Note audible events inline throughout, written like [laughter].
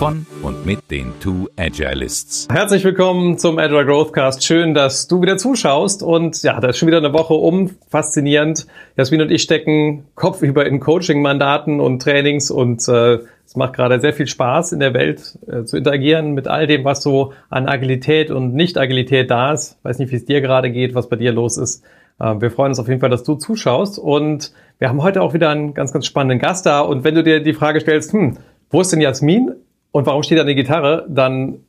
von und mit den Two Agilists. Herzlich willkommen zum Agile Growthcast. Schön, dass du wieder zuschaust. Und ja, da ist schon wieder eine Woche um. Faszinierend. Jasmin und ich stecken kopfüber in Coaching-Mandaten und Trainings und äh, es macht gerade sehr viel Spaß, in der Welt äh, zu interagieren mit all dem, was so an Agilität und Nicht-Agilität da ist. Weiß nicht, wie es dir gerade geht, was bei dir los ist. Äh, wir freuen uns auf jeden Fall, dass du zuschaust. Und wir haben heute auch wieder einen ganz, ganz spannenden Gast da. Und wenn du dir die Frage stellst, hm, wo ist denn Jasmin? Und warum steht da eine Gitarre? Dann,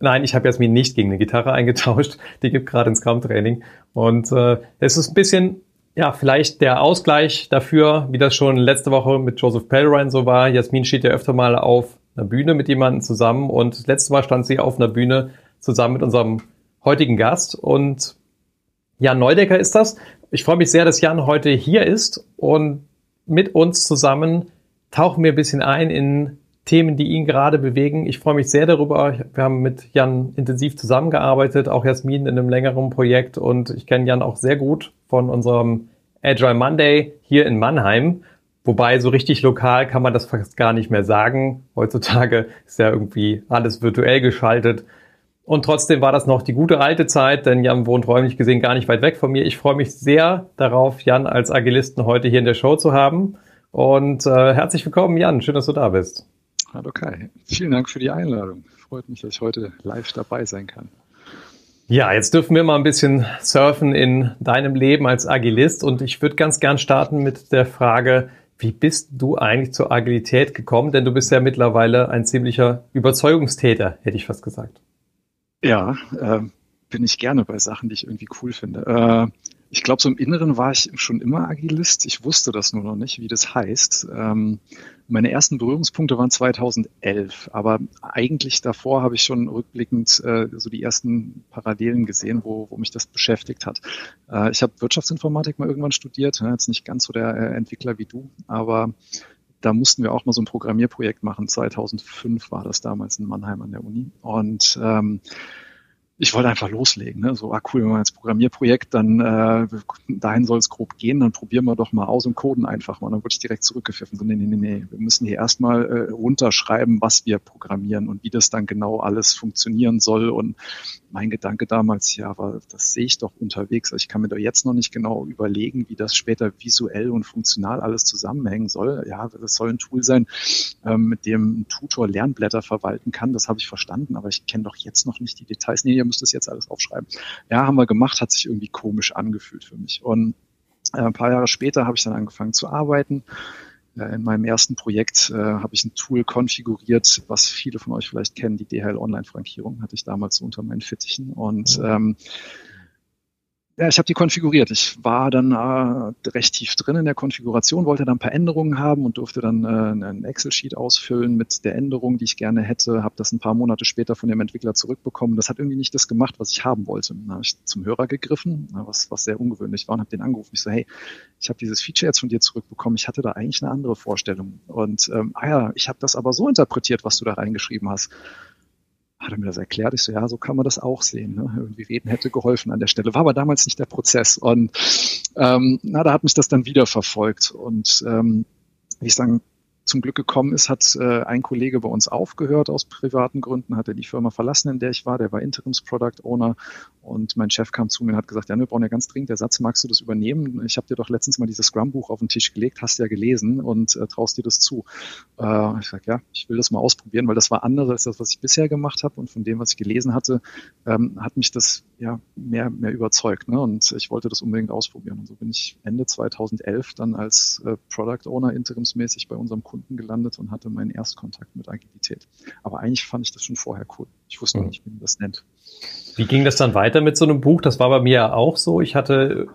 nein, ich habe Jasmin nicht gegen eine Gitarre eingetauscht. Die gibt gerade ins Scrum-Training. Und äh, es ist ein bisschen, ja, vielleicht der Ausgleich dafür, wie das schon letzte Woche mit Joseph Pellrine so war. Jasmin steht ja öfter mal auf einer Bühne mit jemandem zusammen. Und letztes Mal stand sie auf einer Bühne zusammen mit unserem heutigen Gast. Und Jan Neudecker ist das. Ich freue mich sehr, dass Jan heute hier ist und mit uns zusammen tauchen wir ein bisschen ein in Themen, die ihn gerade bewegen. Ich freue mich sehr darüber. Wir haben mit Jan intensiv zusammengearbeitet, auch Jasmin in einem längeren Projekt und ich kenne Jan auch sehr gut von unserem Agile Monday hier in Mannheim. Wobei so richtig lokal kann man das fast gar nicht mehr sagen. Heutzutage ist ja irgendwie alles virtuell geschaltet. Und trotzdem war das noch die gute alte Zeit, denn Jan wohnt räumlich gesehen gar nicht weit weg von mir. Ich freue mich sehr darauf, Jan als Agilisten heute hier in der Show zu haben. Und äh, herzlich willkommen, Jan. Schön, dass du da bist. Hallo Kai, vielen Dank für die Einladung. Freut mich, dass ich heute live dabei sein kann. Ja, jetzt dürfen wir mal ein bisschen surfen in deinem Leben als Agilist und ich würde ganz gern starten mit der Frage, wie bist du eigentlich zur Agilität gekommen? Denn du bist ja mittlerweile ein ziemlicher Überzeugungstäter, hätte ich fast gesagt. Ja, äh, bin ich gerne bei Sachen, die ich irgendwie cool finde. Äh, ich glaube, so im Inneren war ich schon immer Agilist. Ich wusste das nur noch nicht, wie das heißt. Ähm, meine ersten Berührungspunkte waren 2011, aber eigentlich davor habe ich schon rückblickend äh, so die ersten Parallelen gesehen, wo, wo mich das beschäftigt hat. Äh, ich habe Wirtschaftsinformatik mal irgendwann studiert, ja, jetzt nicht ganz so der äh, Entwickler wie du, aber da mussten wir auch mal so ein Programmierprojekt machen. 2005 war das damals in Mannheim an der Uni. Und ähm, ich wollte einfach loslegen. Ne? So, ah cool, wenn wir jetzt Programmierprojekt, dann äh, dahin soll es grob gehen, dann probieren wir doch mal aus und coden einfach mal. Dann wurde ich direkt zurückgepfiffen. So, nee, nee, nee, nee, wir müssen hier erstmal äh, runterschreiben, was wir programmieren und wie das dann genau alles funktionieren soll. Und mein Gedanke damals, ja, war, das sehe ich doch unterwegs. Also ich kann mir doch jetzt noch nicht genau überlegen, wie das später visuell und funktional alles zusammenhängen soll. Ja, das soll ein Tool sein, ähm, mit dem ein Tutor Lernblätter verwalten kann. Das habe ich verstanden, aber ich kenne doch jetzt noch nicht die Details. Nee, müsst das jetzt alles aufschreiben. Ja, haben wir gemacht, hat sich irgendwie komisch angefühlt für mich. Und äh, ein paar Jahre später habe ich dann angefangen zu arbeiten. Äh, in meinem ersten Projekt äh, habe ich ein Tool konfiguriert, was viele von euch vielleicht kennen, die DHL Online-Frankierung hatte ich damals so unter meinen Fittichen. Und ähm, ja, ich habe die konfiguriert. Ich war dann äh, recht tief drin in der Konfiguration, wollte dann ein paar Änderungen haben und durfte dann äh, ein Excel-Sheet ausfüllen mit der Änderung, die ich gerne hätte. Habe das ein paar Monate später von dem Entwickler zurückbekommen. Das hat irgendwie nicht das gemacht, was ich haben wollte. Dann habe ich zum Hörer gegriffen, was, was sehr ungewöhnlich war, und habe den angerufen. Ich so, hey, ich habe dieses Feature jetzt von dir zurückbekommen. Ich hatte da eigentlich eine andere Vorstellung. Und ähm, ah ja, ich habe das aber so interpretiert, was du da reingeschrieben hast hat er mir das erklärt. Ich so, ja, so kann man das auch sehen. Ne? Irgendwie reden hätte geholfen an der Stelle. War aber damals nicht der Prozess. Und ähm, na, da hat mich das dann wieder verfolgt. Und ähm, wie ich sagen, zum Glück gekommen ist, hat äh, ein Kollege bei uns aufgehört aus privaten Gründen, hat er die Firma verlassen, in der ich war. Der war Interims Product Owner und mein Chef kam zu mir und hat gesagt, ja, wir brauchen ja ganz dringend Ersatz, magst du das übernehmen? Ich habe dir doch letztens mal dieses Scrum-Buch auf den Tisch gelegt, hast ja gelesen und äh, traust dir das zu. Äh, ich sage, ja, ich will das mal ausprobieren, weil das war anders als das, was ich bisher gemacht habe und von dem, was ich gelesen hatte, ähm, hat mich das ja mehr, mehr überzeugt. Ne? Und ich wollte das unbedingt ausprobieren. Und so bin ich Ende 2011 dann als äh, Product Owner interimsmäßig bei unserem Kunden gelandet und hatte meinen Erstkontakt mit Agilität. Aber eigentlich fand ich das schon vorher cool. Ich wusste mhm. noch nicht, wie man das nennt. Wie ging das dann weiter mit so einem Buch? Das war bei mir ja auch so. Ich hatte,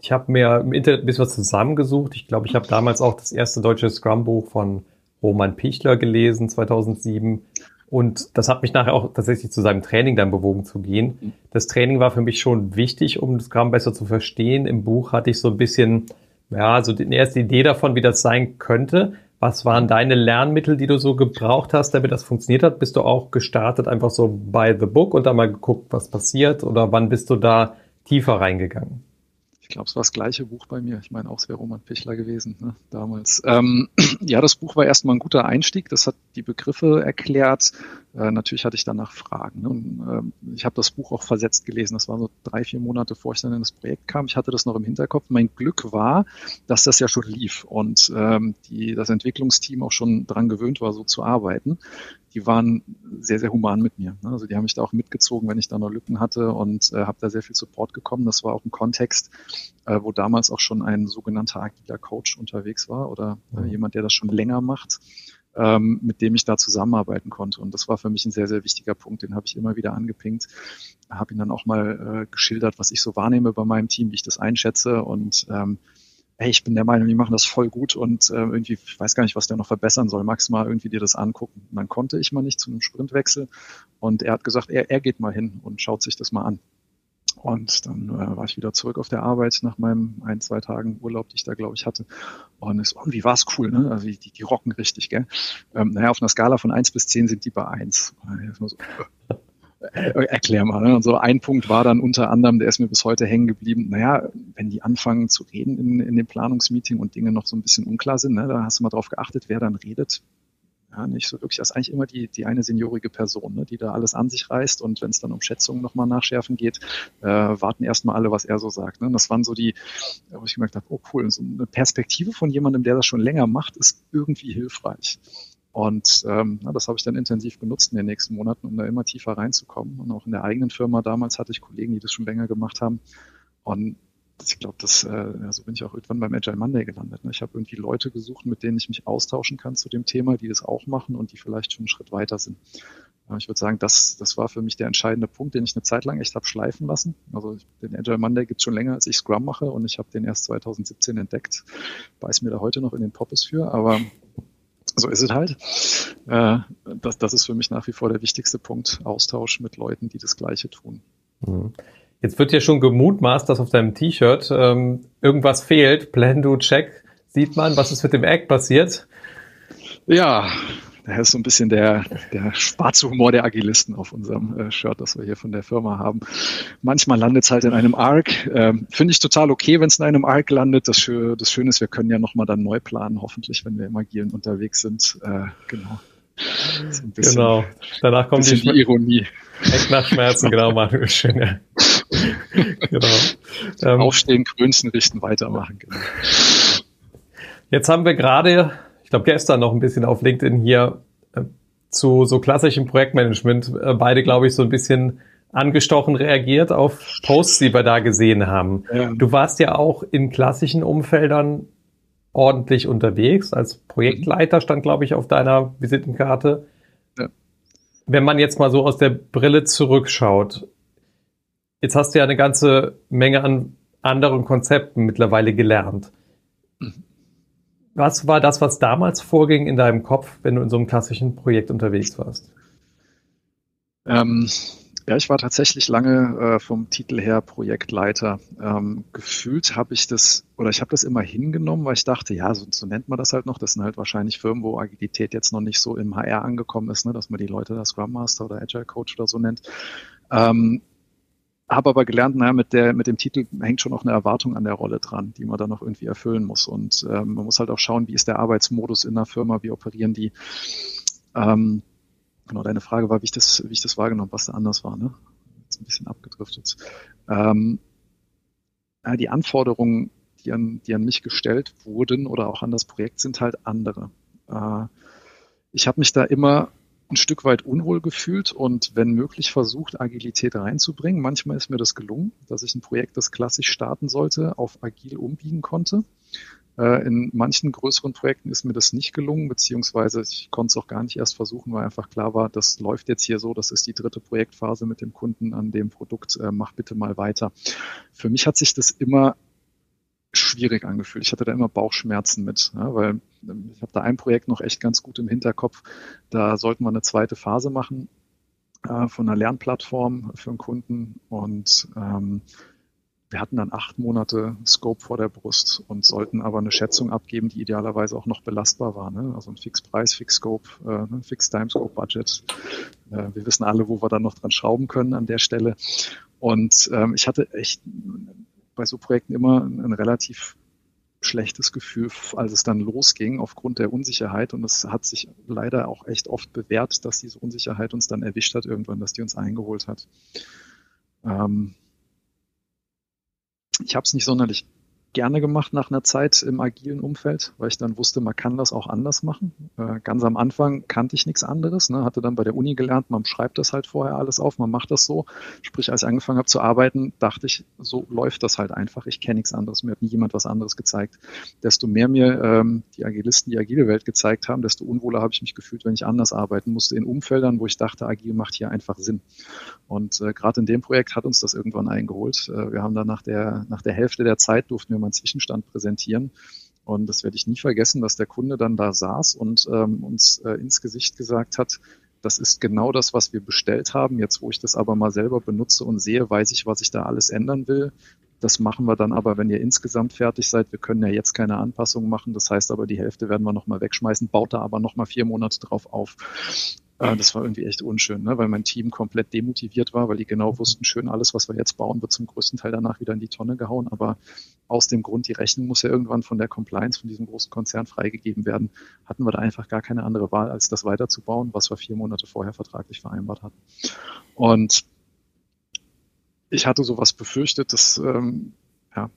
ich habe mir im Internet ein bisschen was zusammengesucht. Ich glaube, ich habe damals auch das erste deutsche Scrum-Buch von Roman Pichler gelesen, 2007. Und das hat mich nachher auch tatsächlich zu seinem Training dann bewogen zu gehen. Mhm. Das Training war für mich schon wichtig, um das Scrum besser zu verstehen. Im Buch hatte ich so ein bisschen, ja, so die erste Idee davon, wie das sein könnte. Was waren deine Lernmittel, die du so gebraucht hast, damit das funktioniert hat? Bist du auch gestartet einfach so by the book und dann mal geguckt, was passiert? Oder wann bist du da tiefer reingegangen? Ich glaube, es war das gleiche Buch bei mir. Ich meine, auch es wäre Roman Pichler gewesen ne, damals. Ähm, [clears throat] ja, das Buch war erstmal ein guter Einstieg. Das hat die Begriffe erklärt. Äh, natürlich hatte ich danach Fragen. Ne? Und, äh, ich habe das Buch auch versetzt gelesen. Das war so drei, vier Monate, bevor ich dann in das Projekt kam. Ich hatte das noch im Hinterkopf. Mein Glück war, dass das ja schon lief und ähm, die, das Entwicklungsteam auch schon dran gewöhnt war, so zu arbeiten die waren sehr, sehr human mit mir. Ne? Also die haben mich da auch mitgezogen, wenn ich da noch Lücken hatte und äh, habe da sehr viel Support bekommen. Das war auch ein Kontext, äh, wo damals auch schon ein sogenannter agiler Coach unterwegs war oder äh, jemand, der das schon länger macht, ähm, mit dem ich da zusammenarbeiten konnte. Und das war für mich ein sehr, sehr wichtiger Punkt. Den habe ich immer wieder angepinkt, habe ihn dann auch mal äh, geschildert, was ich so wahrnehme bei meinem Team, wie ich das einschätze und ähm, hey, ich bin der Meinung, die machen das voll gut und äh, irgendwie, ich weiß gar nicht, was der noch verbessern soll. Magst du mal irgendwie dir das angucken? Und dann konnte ich mal nicht zu einem Sprintwechsel und er hat gesagt, er, er geht mal hin und schaut sich das mal an. Und dann äh, war ich wieder zurück auf der Arbeit nach meinem ein, zwei Tagen Urlaub, die ich da, glaube ich, hatte. Und es, oh, wie war's cool, ne? Also die, die rocken richtig, gell? Ähm, naja, auf einer Skala von eins bis zehn sind die bei eins. So, äh, erklär mal. Ne? Und so ein Punkt war dann unter anderem, der ist mir bis heute hängen geblieben, naja, wenn die anfangen zu reden in, in dem Planungsmeeting und Dinge noch so ein bisschen unklar sind, ne, da hast du mal drauf geachtet, wer dann redet. Ja, nicht so wirklich, das ist eigentlich immer die, die eine seniorige Person, ne, die da alles an sich reißt und wenn es dann um Schätzungen nochmal nachschärfen geht, äh, warten erstmal alle, was er so sagt. Ne? Und das waren so die, wo ich gemerkt habe, oh cool, so eine Perspektive von jemandem, der das schon länger macht, ist irgendwie hilfreich. Und ähm, na, das habe ich dann intensiv genutzt in den nächsten Monaten, um da immer tiefer reinzukommen. Und auch in der eigenen Firma damals hatte ich Kollegen, die das schon länger gemacht haben. Und ich glaube, das, äh, so bin ich auch irgendwann beim Agile Monday gelandet. Ne? Ich habe irgendwie Leute gesucht, mit denen ich mich austauschen kann zu dem Thema, die das auch machen und die vielleicht schon einen Schritt weiter sind. Ja, ich würde sagen, das, das war für mich der entscheidende Punkt, den ich eine Zeit lang echt habe schleifen lassen. Also den Agile Monday gibt schon länger, als ich Scrum mache und ich habe den erst 2017 entdeckt. Beiß mir da heute noch in den Poppes für, aber so ist es halt. Äh, das, das ist für mich nach wie vor der wichtigste Punkt. Austausch mit Leuten, die das Gleiche tun. Mhm. Jetzt wird ja schon gemutmaßt, dass auf deinem T-Shirt ähm, irgendwas fehlt. Plan, do, check. Sieht man, was ist mit dem Egg passiert? Ja, das ist so ein bisschen der, der schwarze Humor der Agilisten auf unserem äh, Shirt, das wir hier von der Firma haben. Manchmal landet es halt in einem Arc. Ähm, Finde ich total okay, wenn es in einem Arc landet. Das, Schö das Schöne ist, wir können ja nochmal dann neu planen, hoffentlich, wenn wir im Agilen unterwegs sind. Äh, genau. So bisschen, genau. Danach kommt die, die, Ironie. Echt nach Schmerzen, genau, Manuel. Schön, ja. [laughs] genau. Ähm, Aufstehen, Grünzen richten, weitermachen. Genau. Jetzt haben wir gerade ich glaube, gestern noch ein bisschen auf LinkedIn hier äh, zu so klassischem Projektmanagement äh, beide, glaube ich, so ein bisschen angestochen reagiert auf Posts, die wir da gesehen haben. Ja. Du warst ja auch in klassischen Umfeldern ordentlich unterwegs. Als Projektleiter stand, glaube ich, auf deiner Visitenkarte. Ja. Wenn man jetzt mal so aus der Brille zurückschaut, jetzt hast du ja eine ganze Menge an anderen Konzepten mittlerweile gelernt. Mhm. Was war das, was damals vorging in deinem Kopf, wenn du in so einem klassischen Projekt unterwegs warst? Ähm, ja, ich war tatsächlich lange äh, vom Titel her Projektleiter. Ähm, gefühlt habe ich das, oder ich habe das immer hingenommen, weil ich dachte, ja, so, so, nennt man das halt noch. Das sind halt wahrscheinlich Firmen, wo Agilität jetzt noch nicht so im HR angekommen ist, ne, dass man die Leute da Scrum Master oder Agile Coach oder so nennt. Ähm, habe aber gelernt, naja, mit, der, mit dem Titel hängt schon auch eine Erwartung an der Rolle dran, die man dann noch irgendwie erfüllen muss. Und ähm, man muss halt auch schauen, wie ist der Arbeitsmodus in der Firma, wie operieren die. Ähm, genau, deine Frage war, wie ich das, wie ich das wahrgenommen was da anders war, ne? Jetzt ein bisschen abgedriftet. Ähm, ja, die Anforderungen, die an, die an mich gestellt wurden oder auch an das Projekt, sind halt andere. Äh, ich habe mich da immer ein Stück weit unwohl gefühlt und wenn möglich versucht, Agilität reinzubringen. Manchmal ist mir das gelungen, dass ich ein Projekt, das klassisch starten sollte, auf agil umbiegen konnte. Äh, in manchen größeren Projekten ist mir das nicht gelungen, beziehungsweise ich konnte es auch gar nicht erst versuchen, weil einfach klar war, das läuft jetzt hier so, das ist die dritte Projektphase mit dem Kunden an dem Produkt, äh, mach bitte mal weiter. Für mich hat sich das immer schwierig angefühlt. Ich hatte da immer Bauchschmerzen mit, ja, weil ähm, ich habe da ein Projekt noch echt ganz gut im Hinterkopf. Da sollten wir eine zweite Phase machen äh, von einer Lernplattform für einen Kunden und ähm, wir hatten dann acht Monate Scope vor der Brust und sollten aber eine Schätzung abgeben, die idealerweise auch noch belastbar war. Ne? Also ein Fixpreis, Fixscope, äh, ne? Fix-Time-Scope-Budget. Äh, wir wissen alle, wo wir dann noch dran schrauben können an der Stelle. Und ähm, ich hatte echt bei so Projekten immer ein relativ schlechtes Gefühl, als es dann losging, aufgrund der Unsicherheit. Und es hat sich leider auch echt oft bewährt, dass diese Unsicherheit uns dann erwischt hat irgendwann, dass die uns eingeholt hat. Ähm, ich habe es nicht sonderlich gerne gemacht nach einer Zeit im agilen Umfeld, weil ich dann wusste, man kann das auch anders machen. Äh, ganz am Anfang kannte ich nichts anderes, ne, hatte dann bei der Uni gelernt, man schreibt das halt vorher alles auf, man macht das so. Sprich, als ich angefangen habe zu arbeiten, dachte ich, so läuft das halt einfach. Ich kenne nichts anderes, mir hat nie jemand was anderes gezeigt. Desto mehr mir ähm, die Agilisten die agile Welt gezeigt haben, desto unwohler habe ich mich gefühlt, wenn ich anders arbeiten musste in Umfeldern, wo ich dachte, agil macht hier einfach Sinn. Und äh, gerade in dem Projekt hat uns das irgendwann eingeholt. Äh, wir haben dann nach der, nach der Hälfte der Zeit durften wir mal einen Zwischenstand präsentieren. Und das werde ich nie vergessen, dass der Kunde dann da saß und ähm, uns äh, ins Gesicht gesagt hat, das ist genau das, was wir bestellt haben. Jetzt, wo ich das aber mal selber benutze und sehe, weiß ich, was ich da alles ändern will. Das machen wir dann aber, wenn ihr insgesamt fertig seid. Wir können ja jetzt keine Anpassungen machen. Das heißt aber, die Hälfte werden wir nochmal wegschmeißen, baut da aber nochmal vier Monate drauf auf. Äh, das war irgendwie echt unschön, ne? weil mein Team komplett demotiviert war, weil die genau wussten, schön, alles, was wir jetzt bauen, wird zum größten Teil danach wieder in die Tonne gehauen. Aber aus dem Grund, die Rechnung muss ja irgendwann von der Compliance, von diesem großen Konzern freigegeben werden, hatten wir da einfach gar keine andere Wahl, als das weiterzubauen, was wir vier Monate vorher vertraglich vereinbart hatten. Und ich hatte sowas befürchtet, dass ähm, ja,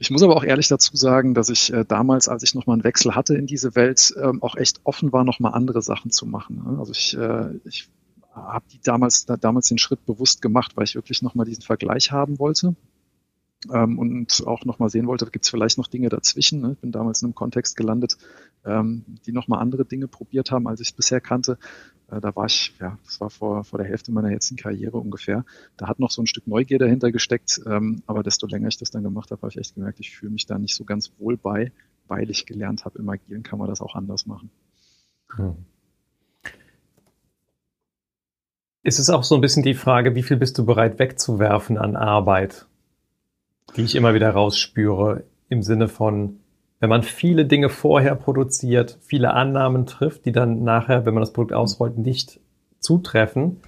ich muss aber auch ehrlich dazu sagen, dass ich äh, damals, als ich nochmal einen Wechsel hatte in diese Welt, ähm, auch echt offen war, nochmal andere Sachen zu machen. Ne? Also ich, äh, ich habe die damals, da, damals den Schritt bewusst gemacht, weil ich wirklich nochmal diesen Vergleich haben wollte ähm, und auch nochmal sehen wollte, gibt es vielleicht noch Dinge dazwischen. Ne? Ich bin damals in einem Kontext gelandet, ähm, die nochmal andere Dinge probiert haben, als ich es bisher kannte. Äh, da war ich, ja, das war vor, vor der Hälfte meiner jetzigen Karriere ungefähr. Da hat noch so ein Stück Neugier dahinter gesteckt, ähm, aber desto länger ich das dann gemacht habe, habe ich echt gemerkt, ich fühle mich da nicht so ganz wohl bei, weil ich gelernt habe, im Agieren kann man das auch anders machen. Hm. Ist es auch so ein bisschen die Frage, wie viel bist du bereit wegzuwerfen an Arbeit, die ich immer wieder rausspüre, im Sinne von, wenn man viele Dinge vorher produziert, viele Annahmen trifft, die dann nachher, wenn man das Produkt ausrollt, nicht zutreffen.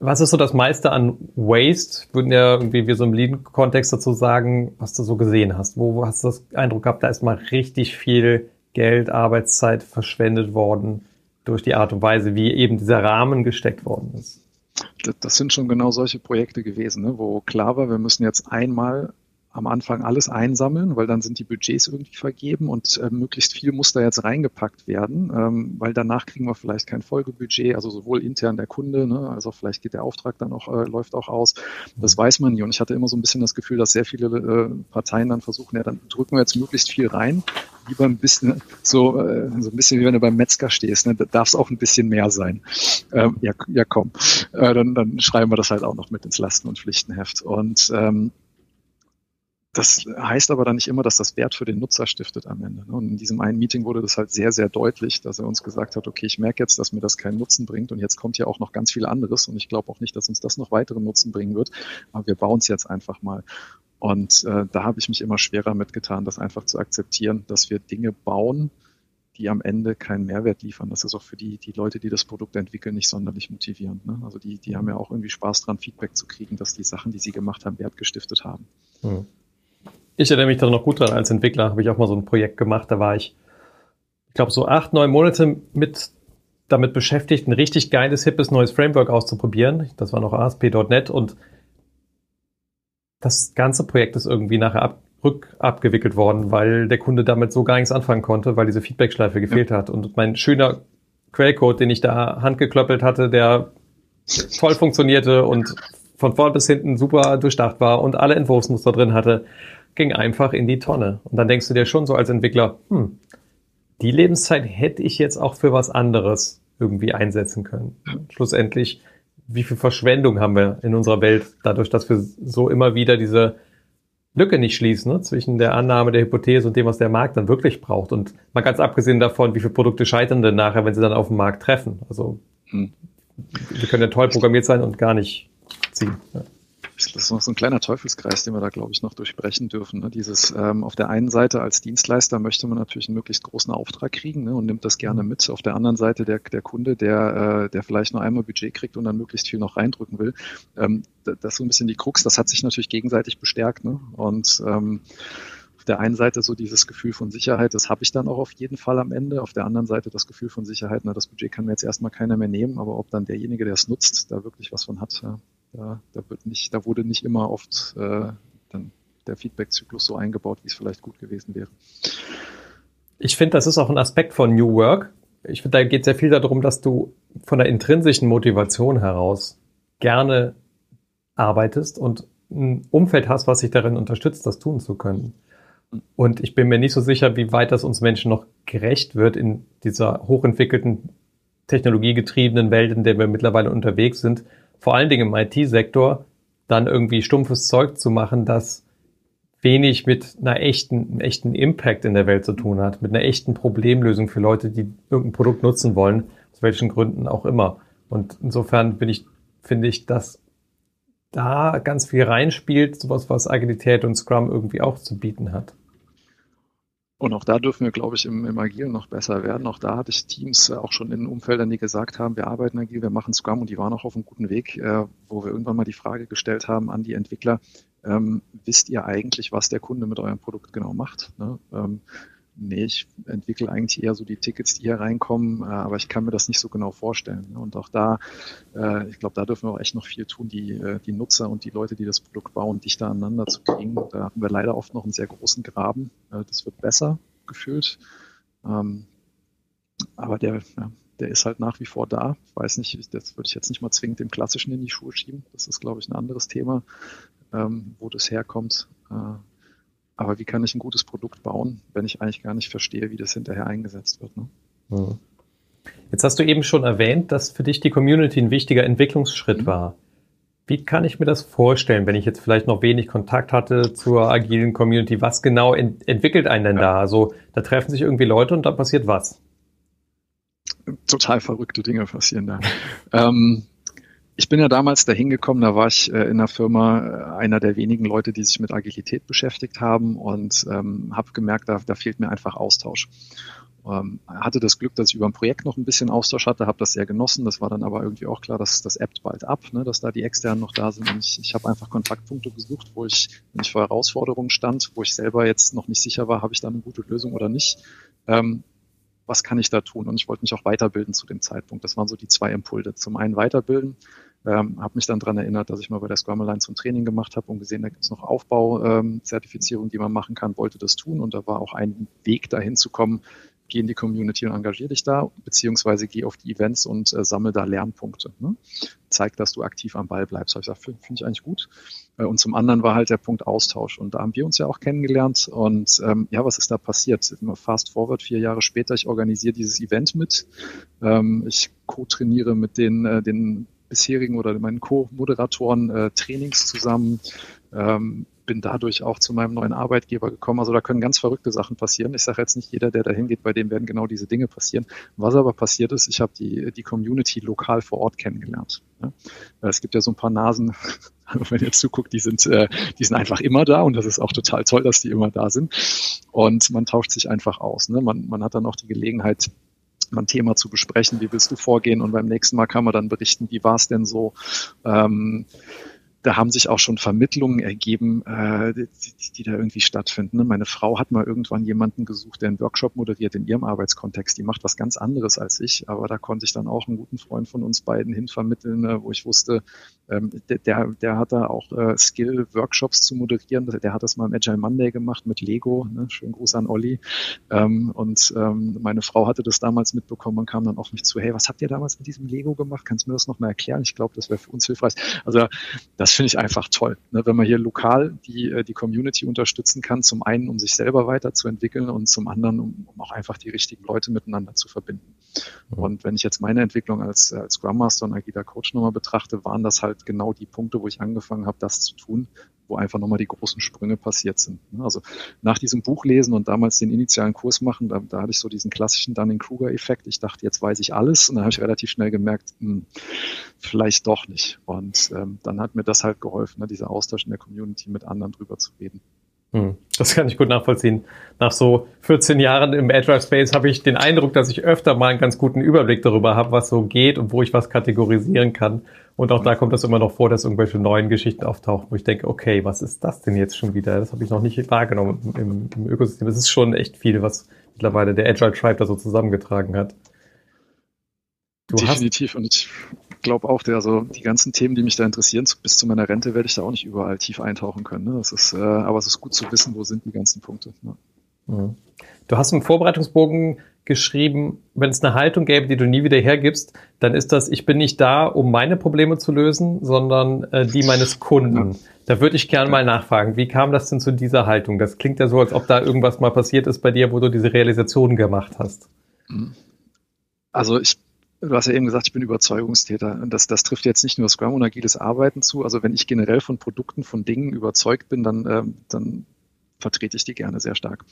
Was ist so das meiste an Waste? Würden ja irgendwie wir so im Lean-Kontext dazu sagen, was du so gesehen hast? Wo, hast du das Eindruck gehabt, da ist mal richtig viel Geld, Arbeitszeit verschwendet worden durch die Art und Weise, wie eben dieser Rahmen gesteckt worden ist? Das sind schon genau solche Projekte gewesen, ne, wo klar war, wir müssen jetzt einmal am Anfang alles einsammeln, weil dann sind die Budgets irgendwie vergeben und äh, möglichst viel muss da jetzt reingepackt werden, ähm, weil danach kriegen wir vielleicht kein Folgebudget, also sowohl intern der Kunde, ne, als auch vielleicht geht der Auftrag dann auch, äh, läuft auch aus. Das weiß man nie. Und ich hatte immer so ein bisschen das Gefühl, dass sehr viele äh, Parteien dann versuchen, ja, dann drücken wir jetzt möglichst viel rein, lieber ein bisschen, so, äh, so ein bisschen wie wenn du beim Metzger stehst, ne, da darf es auch ein bisschen mehr sein. Ähm, ja, ja, komm, äh, dann, dann schreiben wir das halt auch noch mit ins Lasten- und Pflichtenheft. Und ähm, das heißt aber dann nicht immer, dass das Wert für den Nutzer stiftet am Ende. Ne? Und in diesem einen Meeting wurde das halt sehr, sehr deutlich, dass er uns gesagt hat, okay, ich merke jetzt, dass mir das keinen Nutzen bringt und jetzt kommt ja auch noch ganz viel anderes und ich glaube auch nicht, dass uns das noch weiteren Nutzen bringen wird, aber wir bauen es jetzt einfach mal. Und äh, da habe ich mich immer schwerer mitgetan, das einfach zu akzeptieren, dass wir Dinge bauen, die am Ende keinen Mehrwert liefern. Das ist auch für die, die Leute, die das Produkt entwickeln, nicht sonderlich motivierend. Ne? Also die, die haben ja auch irgendwie Spaß dran, Feedback zu kriegen, dass die Sachen, die sie gemacht haben, Wert gestiftet haben. Hm. Ich erinnere mich da noch gut dran, als Entwickler habe ich auch mal so ein Projekt gemacht, da war ich, ich glaube, so acht, neun Monate mit damit beschäftigt, ein richtig geiles, hippes neues Framework auszuprobieren. Das war noch ASP.NET und das ganze Projekt ist irgendwie nachher ab, rückabgewickelt worden, weil der Kunde damit so gar nichts anfangen konnte, weil diese Feedbackschleife gefehlt ja. hat. Und mein schöner Quellcode, den ich da handgeklöppelt hatte, der toll funktionierte und von vorn bis hinten super durchdacht war und alle Entwurfsmuster drin hatte, ging einfach in die Tonne. Und dann denkst du dir schon so als Entwickler, hm, die Lebenszeit hätte ich jetzt auch für was anderes irgendwie einsetzen können. Schlussendlich, wie viel Verschwendung haben wir in unserer Welt dadurch, dass wir so immer wieder diese Lücke nicht schließen ne? zwischen der Annahme der Hypothese und dem, was der Markt dann wirklich braucht. Und mal ganz abgesehen davon, wie viele Produkte scheitern denn nachher, wenn sie dann auf dem Markt treffen. Also hm. wir können ja toll programmiert sein und gar nicht ziehen. Ja das ist noch so ein kleiner Teufelskreis, den wir da, glaube ich, noch durchbrechen dürfen. Ne? Dieses ähm, auf der einen Seite als Dienstleister möchte man natürlich einen möglichst großen Auftrag kriegen ne? und nimmt das gerne mit. Auf der anderen Seite der, der Kunde, der, äh, der vielleicht nur einmal Budget kriegt und dann möglichst viel noch reindrücken will. Ähm, das ist so ein bisschen die Krux. Das hat sich natürlich gegenseitig bestärkt. Ne? Und ähm, auf der einen Seite so dieses Gefühl von Sicherheit, das habe ich dann auch auf jeden Fall am Ende. Auf der anderen Seite das Gefühl von Sicherheit, na, das Budget kann mir jetzt erstmal keiner mehr nehmen, aber ob dann derjenige, der es nutzt, da wirklich was von hat, ja, da, da, wird nicht, da wurde nicht immer oft äh, dann der Feedback-Zyklus so eingebaut, wie es vielleicht gut gewesen wäre. Ich finde, das ist auch ein Aspekt von New Work. Ich finde, da geht sehr viel darum, dass du von der intrinsischen Motivation heraus gerne arbeitest und ein Umfeld hast, was sich darin unterstützt, das tun zu können. Und ich bin mir nicht so sicher, wie weit das uns Menschen noch gerecht wird in dieser hochentwickelten, technologiegetriebenen Welt, in der wir mittlerweile unterwegs sind, vor allen Dingen im IT-Sektor, dann irgendwie stumpfes Zeug zu machen, das wenig mit einer echten, einem echten Impact in der Welt zu tun hat, mit einer echten Problemlösung für Leute, die irgendein Produkt nutzen wollen, aus welchen Gründen auch immer. Und insofern bin ich, finde ich, dass da ganz viel reinspielt, sowas, was Agilität und Scrum irgendwie auch zu bieten hat. Und auch da dürfen wir, glaube ich, im, im Agilen noch besser werden. Auch da hatte ich Teams äh, auch schon in Umfeldern, die gesagt haben, wir arbeiten agil, wir machen Scrum und die waren auch auf einem guten Weg, äh, wo wir irgendwann mal die Frage gestellt haben an die Entwickler, ähm, wisst ihr eigentlich, was der Kunde mit eurem Produkt genau macht? Ne? Ähm, nee, ich entwickle eigentlich eher so die Tickets, die hier reinkommen, äh, aber ich kann mir das nicht so genau vorstellen. Ne? Und auch da, äh, ich glaube, da dürfen wir auch echt noch viel tun, die, äh, die Nutzer und die Leute, die das Produkt bauen, dichter aneinander zu kriegen. Da haben wir leider oft noch einen sehr großen Graben. Das wird besser gefühlt. Ähm, aber der, der ist halt nach wie vor da. Ich weiß nicht, das würde ich jetzt nicht mal zwingend dem Klassischen in die Schuhe schieben. Das ist, glaube ich, ein anderes Thema, ähm, wo das herkommt. Aber wie kann ich ein gutes Produkt bauen, wenn ich eigentlich gar nicht verstehe, wie das hinterher eingesetzt wird? Ne? Hm. Jetzt hast du eben schon erwähnt, dass für dich die Community ein wichtiger Entwicklungsschritt mhm. war. Wie kann ich mir das vorstellen, wenn ich jetzt vielleicht noch wenig Kontakt hatte zur agilen Community? Was genau ent entwickelt einen denn ja. da? Also da treffen sich irgendwie Leute und da passiert was? Total verrückte Dinge passieren da. [laughs] ähm, ich bin ja damals dahin gekommen, da war ich äh, in der Firma äh, einer der wenigen Leute, die sich mit Agilität beschäftigt haben und ähm, habe gemerkt, da, da fehlt mir einfach Austausch. Ähm, hatte das Glück, dass ich über ein Projekt noch ein bisschen Austausch hatte, habe das sehr genossen. Das war dann aber irgendwie auch klar, dass das ebbt bald ab, ne, dass da die externen noch da sind. Und ich, ich habe einfach Kontaktpunkte gesucht, wo ich, wenn ich vor Herausforderungen stand, wo ich selber jetzt noch nicht sicher war, habe ich da eine gute Lösung oder nicht. Ähm, was kann ich da tun? Und ich wollte mich auch weiterbilden zu dem Zeitpunkt. Das waren so die zwei Impulse. Zum einen weiterbilden, ähm, habe mich dann dran erinnert, dass ich mal bei der Scrum Alliance zum Training gemacht habe und gesehen, da gibt es noch Aufbauzertifizierung, ähm, die man machen kann, wollte das tun und da war auch ein Weg dahin zu kommen, geh in die Community und engagier dich da, beziehungsweise geh auf die Events und äh, sammel da Lernpunkte. Ne? Zeig, dass du aktiv am Ball bleibst. Habe ich gesagt, finde find ich eigentlich gut. Äh, und zum anderen war halt der Punkt Austausch. Und da haben wir uns ja auch kennengelernt. Und ähm, ja, was ist da passiert? Fast forward, vier Jahre später, ich organisiere dieses Event mit. Ähm, ich co-trainiere mit den, äh, den bisherigen oder meinen Co-Moderatoren äh, Trainings zusammen. Ähm, bin dadurch auch zu meinem neuen Arbeitgeber gekommen. Also da können ganz verrückte Sachen passieren. Ich sage jetzt nicht jeder, der da hingeht, bei dem werden genau diese Dinge passieren. Was aber passiert ist, ich habe die, die Community lokal vor Ort kennengelernt. Es gibt ja so ein paar Nasen, [laughs] wenn ihr zuguckt, die sind, äh, die sind einfach immer da und das ist auch total toll, dass die immer da sind. Und man tauscht sich einfach aus. Ne? Man, man hat dann auch die Gelegenheit, ein Thema zu besprechen, wie willst du vorgehen und beim nächsten Mal kann man dann berichten, wie war es denn so. Ähm, da haben sich auch schon Vermittlungen ergeben, äh, die, die da irgendwie stattfinden. Ne? Meine Frau hat mal irgendwann jemanden gesucht, der einen Workshop moderiert in ihrem Arbeitskontext. Die macht was ganz anderes als ich, aber da konnte ich dann auch einen guten Freund von uns beiden hinvermitteln, äh, wo ich wusste, ähm, der, der, hat da auch äh, Skill-Workshops zu moderieren. Der hat das mal im Agile Monday gemacht mit Lego. Ne? Schönen Gruß an Olli. Ähm, und ähm, meine Frau hatte das damals mitbekommen und kam dann auf mich zu, hey, was habt ihr damals mit diesem Lego gemacht? Kannst du mir das noch mal erklären? Ich glaube, das wäre für uns hilfreich. Also das finde ich einfach toll, ne? wenn man hier lokal die, äh, die Community unterstützen kann, zum einen, um sich selber weiterzuentwickeln und zum anderen, um, um auch einfach die richtigen Leute miteinander zu verbinden. Und wenn ich jetzt meine Entwicklung als, als Scrum Master und agiler Coach nochmal betrachte, waren das halt genau die Punkte, wo ich angefangen habe, das zu tun, wo einfach nochmal die großen Sprünge passiert sind. Also nach diesem Buch lesen und damals den initialen Kurs machen, da, da hatte ich so diesen klassischen Dunning-Kruger-Effekt. Ich dachte, jetzt weiß ich alles und dann habe ich relativ schnell gemerkt, hm, vielleicht doch nicht. Und ähm, dann hat mir das halt geholfen, ne, dieser Austausch in der Community mit anderen drüber zu reden. Hm, das kann ich gut nachvollziehen. Nach so 14 Jahren im Agile Space habe ich den Eindruck, dass ich öfter mal einen ganz guten Überblick darüber habe, was so geht und wo ich was kategorisieren kann. Und auch da kommt es immer noch vor, dass irgendwelche neuen Geschichten auftauchen, wo ich denke, okay, was ist das denn jetzt schon wieder? Das habe ich noch nicht wahrgenommen im, im Ökosystem. Es ist schon echt viel, was mittlerweile der Agile Tribe da so zusammengetragen hat. Du Definitiv. Und ich glaube auch, der, also die ganzen Themen, die mich da interessieren, bis zu meiner Rente werde ich da auch nicht überall tief eintauchen können. Ne? Das ist, äh, aber es ist gut zu wissen, wo sind die ganzen Punkte. Ne? Mhm. Du hast im Vorbereitungsbogen geschrieben, wenn es eine Haltung gäbe, die du nie wieder hergibst, dann ist das, ich bin nicht da, um meine Probleme zu lösen, sondern äh, die meines Kunden. Ja. Da würde ich gerne ja. mal nachfragen, wie kam das denn zu dieser Haltung? Das klingt ja so, als ob da irgendwas mal passiert ist bei dir, wo du diese Realisation gemacht hast. Mhm. Also ich Du hast ja eben gesagt, ich bin Überzeugungstäter. Und das, das trifft jetzt nicht nur Scrum und agiles Arbeiten zu. Also wenn ich generell von Produkten, von Dingen überzeugt bin, dann, ähm, dann vertrete ich die gerne sehr stark.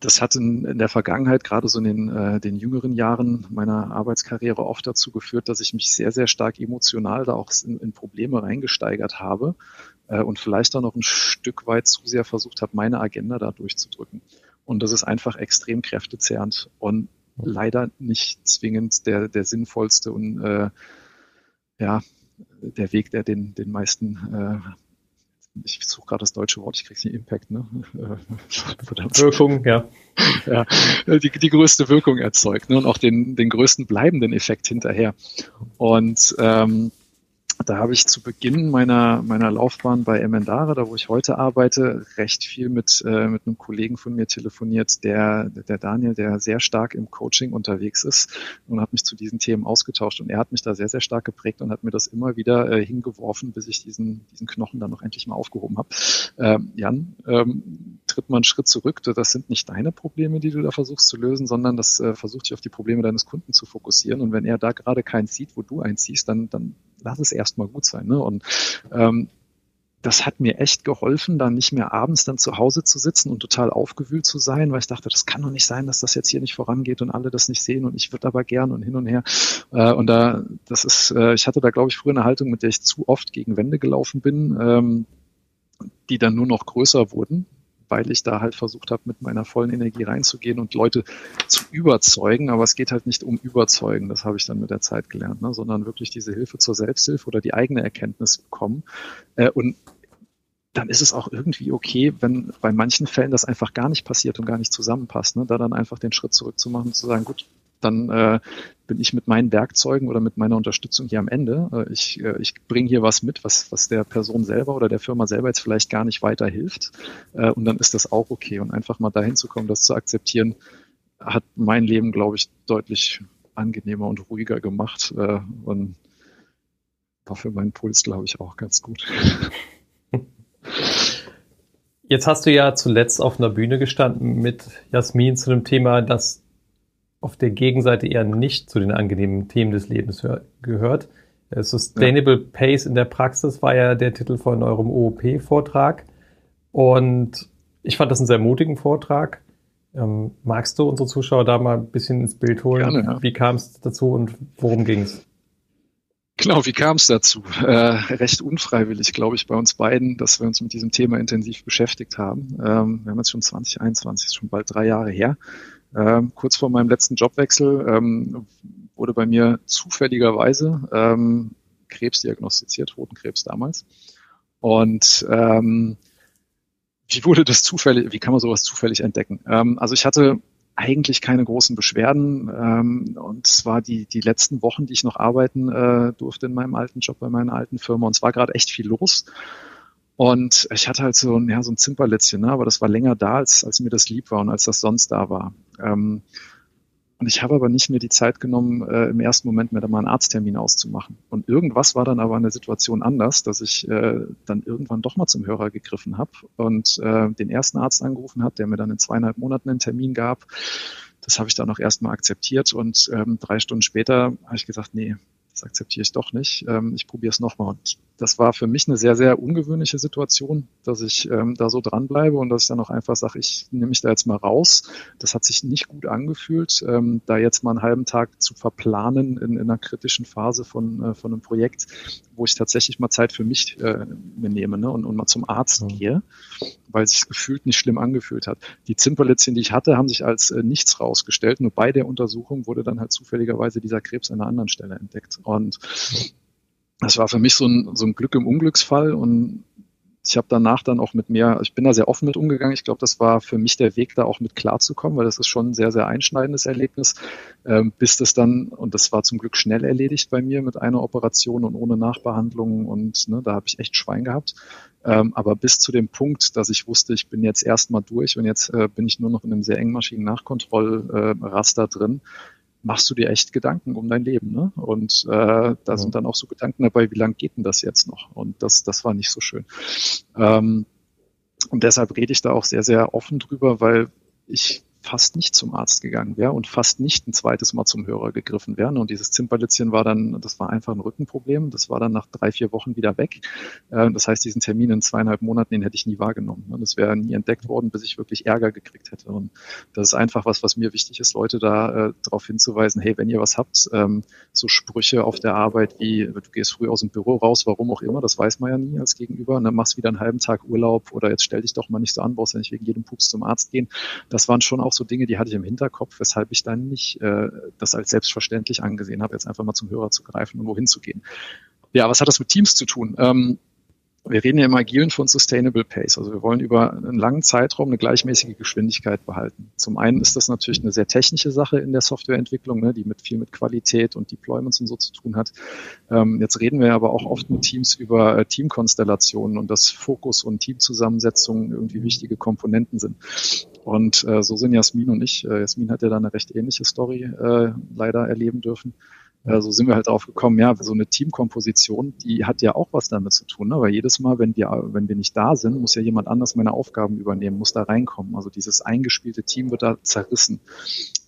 Das hat in, in der Vergangenheit, gerade so in den, äh, den jüngeren Jahren meiner Arbeitskarriere oft dazu geführt, dass ich mich sehr, sehr stark emotional da auch in, in Probleme reingesteigert habe äh, und vielleicht auch noch ein Stück weit zu sehr versucht habe, meine Agenda da durchzudrücken. Und das ist einfach extrem kräftezehrend. Und leider nicht zwingend der, der sinnvollste und äh, ja, der Weg, der den, den meisten äh, ich suche gerade das deutsche Wort, ich kriege nicht Impact, ne? [laughs] Wirkung, ja. ja die, die größte Wirkung erzeugt ne? und auch den, den größten bleibenden Effekt hinterher. Und ähm, da habe ich zu Beginn meiner, meiner Laufbahn bei Emendare, da wo ich heute arbeite, recht viel mit, äh, mit einem Kollegen von mir telefoniert, der, der Daniel, der sehr stark im Coaching unterwegs ist und hat mich zu diesen Themen ausgetauscht. Und er hat mich da sehr, sehr stark geprägt und hat mir das immer wieder äh, hingeworfen, bis ich diesen, diesen Knochen dann noch endlich mal aufgehoben habe. Ähm, Jan, ähm, tritt mal einen Schritt zurück. Das sind nicht deine Probleme, die du da versuchst zu lösen, sondern das äh, versucht dich auf die Probleme deines Kunden zu fokussieren. Und wenn er da gerade keinen sieht, wo du eins siehst, dann, dann lass es erstmal gut sein. Ne? Und ähm, das hat mir echt geholfen, dann nicht mehr abends dann zu Hause zu sitzen und total aufgewühlt zu sein, weil ich dachte, das kann doch nicht sein, dass das jetzt hier nicht vorangeht und alle das nicht sehen und ich würde aber gern und hin und her. Äh, und da, das ist, äh, ich hatte da, glaube ich, früher eine Haltung, mit der ich zu oft gegen Wände gelaufen bin, ähm, die dann nur noch größer wurden, weil ich da halt versucht habe, mit meiner vollen Energie reinzugehen und Leute zu überzeugen. Aber es geht halt nicht um Überzeugen, das habe ich dann mit der Zeit gelernt, ne? sondern wirklich diese Hilfe zur Selbsthilfe oder die eigene Erkenntnis bekommen. Äh, und dann ist es auch irgendwie okay, wenn bei manchen Fällen das einfach gar nicht passiert und gar nicht zusammenpasst. Ne? Da dann einfach den Schritt zurückzumachen und zu sagen, gut, dann äh, bin ich mit meinen Werkzeugen oder mit meiner Unterstützung hier am Ende. Äh, ich äh, ich bringe hier was mit, was, was der Person selber oder der Firma selber jetzt vielleicht gar nicht weiterhilft. Äh, und dann ist das auch okay. Und einfach mal dahin zu kommen, das zu akzeptieren, hat mein Leben, glaube ich, deutlich angenehmer und ruhiger gemacht. Äh, und war für meinen Puls, glaube ich, auch ganz gut. [laughs] Jetzt hast du ja zuletzt auf einer Bühne gestanden mit Jasmin zu einem Thema, das auf der Gegenseite eher nicht zu den angenehmen Themen des Lebens gehört. Äh, Sustainable ja. Pace in der Praxis war ja der Titel von eurem OOP-Vortrag. Und ich fand das einen sehr mutigen Vortrag. Ähm, magst du unsere Zuschauer da mal ein bisschen ins Bild holen? Gerne, ja. Wie kam es dazu und worum ging es? Genau, wie kam es dazu? Äh, recht unfreiwillig, glaube ich, bei uns beiden, dass wir uns mit diesem Thema intensiv beschäftigt haben. Ähm, wir haben jetzt schon 2021, ist schon bald drei Jahre her. Ähm, kurz vor meinem letzten Jobwechsel ähm, wurde bei mir zufälligerweise ähm, Krebs diagnostiziert, Hodenkrebs damals. Und ähm, wie wurde das zufällig, wie kann man sowas zufällig entdecken? Ähm, also ich hatte eigentlich keine großen Beschwerden. Ähm, und zwar die, die letzten Wochen, die ich noch arbeiten äh, durfte in meinem alten Job bei meiner alten Firma. Und es war gerade echt viel los. Und ich hatte halt so, ja, so ein Zimperlätzchen, ne? aber das war länger da, als, als mir das lieb war und als das sonst da war. Ähm, und ich habe aber nicht mir die Zeit genommen, äh, im ersten Moment mir da mal einen Arzttermin auszumachen. Und irgendwas war dann aber in der Situation anders, dass ich äh, dann irgendwann doch mal zum Hörer gegriffen habe und äh, den ersten Arzt angerufen hat, der mir dann in zweieinhalb Monaten einen Termin gab. Das habe ich dann auch erstmal akzeptiert und ähm, drei Stunden später habe ich gesagt, nee, das akzeptiere ich doch nicht. Ähm, ich probiere es nochmal. Und das war für mich eine sehr, sehr ungewöhnliche Situation, dass ich ähm, da so dranbleibe und dass ich dann auch einfach sage, ich nehme mich da jetzt mal raus. Das hat sich nicht gut angefühlt, ähm, da jetzt mal einen halben Tag zu verplanen in, in einer kritischen Phase von, äh, von einem Projekt, wo ich tatsächlich mal Zeit für mich äh, mir nehme ne, und, und mal zum Arzt mhm. gehe, weil sich gefühlt nicht schlimm angefühlt hat. Die Zimperlitzchen, die ich hatte, haben sich als äh, nichts rausgestellt. Nur bei der Untersuchung wurde dann halt zufälligerweise dieser Krebs an einer anderen Stelle entdeckt. Und das war für mich so ein, so ein Glück im Unglücksfall und ich habe danach dann auch mit mir, ich bin da sehr offen mit umgegangen. Ich glaube, das war für mich der Weg, da auch mit klarzukommen, weil das ist schon ein sehr, sehr einschneidendes Erlebnis, ähm, bis das dann, und das war zum Glück schnell erledigt bei mir mit einer Operation und ohne Nachbehandlung und ne, da habe ich echt Schwein gehabt. Ähm, aber bis zu dem Punkt, dass ich wusste, ich bin jetzt erstmal durch und jetzt äh, bin ich nur noch in einem sehr engmaschigen Nachkontrollraster äh, drin, machst du dir echt Gedanken um dein Leben. Ne? Und äh, da sind dann auch so Gedanken dabei, wie lang geht denn das jetzt noch? Und das, das war nicht so schön. Ähm, und deshalb rede ich da auch sehr, sehr offen drüber, weil ich fast nicht zum Arzt gegangen wäre und fast nicht ein zweites Mal zum Hörer gegriffen wäre. Und dieses Zimperlitzchen war dann, das war einfach ein Rückenproblem. Das war dann nach drei, vier Wochen wieder weg. Äh, das heißt, diesen Termin in zweieinhalb Monaten, den hätte ich nie wahrgenommen. Es wäre nie entdeckt worden, bis ich wirklich Ärger gekriegt hätte. Und das ist einfach was, was mir wichtig ist, Leute da äh, darauf hinzuweisen, hey, wenn ihr was habt, ähm, so Sprüche auf der Arbeit wie, du gehst früh aus dem Büro raus, warum auch immer, das weiß man ja nie als Gegenüber, und dann machst wieder einen halben Tag Urlaub oder jetzt stell dich doch mal nicht so an, brauchst ja nicht wegen jedem Pups zum Arzt gehen. Das waren schon auch auch so Dinge, die hatte ich im Hinterkopf, weshalb ich dann nicht äh, das als selbstverständlich angesehen habe, jetzt einfach mal zum Hörer zu greifen und wohin zu gehen. Ja, was hat das mit Teams zu tun? Ähm, wir reden ja im Agilen von Sustainable Pace. Also wir wollen über einen langen Zeitraum eine gleichmäßige Geschwindigkeit behalten. Zum einen ist das natürlich eine sehr technische Sache in der Softwareentwicklung, ne, die mit viel mit Qualität und Deployments und so zu tun hat. Ähm, jetzt reden wir aber auch oft mit Teams über äh, Teamkonstellationen und dass Fokus und Teamzusammensetzung irgendwie wichtige Komponenten sind. Und äh, so sind Jasmin und ich, äh, Jasmin hat ja da eine recht ähnliche Story äh, leider erleben dürfen äh, so sind wir halt drauf gekommen, ja, so eine Teamkomposition, die hat ja auch was damit zu tun, ne? weil jedes Mal, wenn wir, wenn wir nicht da sind, muss ja jemand anders meine Aufgaben übernehmen, muss da reinkommen. Also dieses eingespielte Team wird da zerrissen.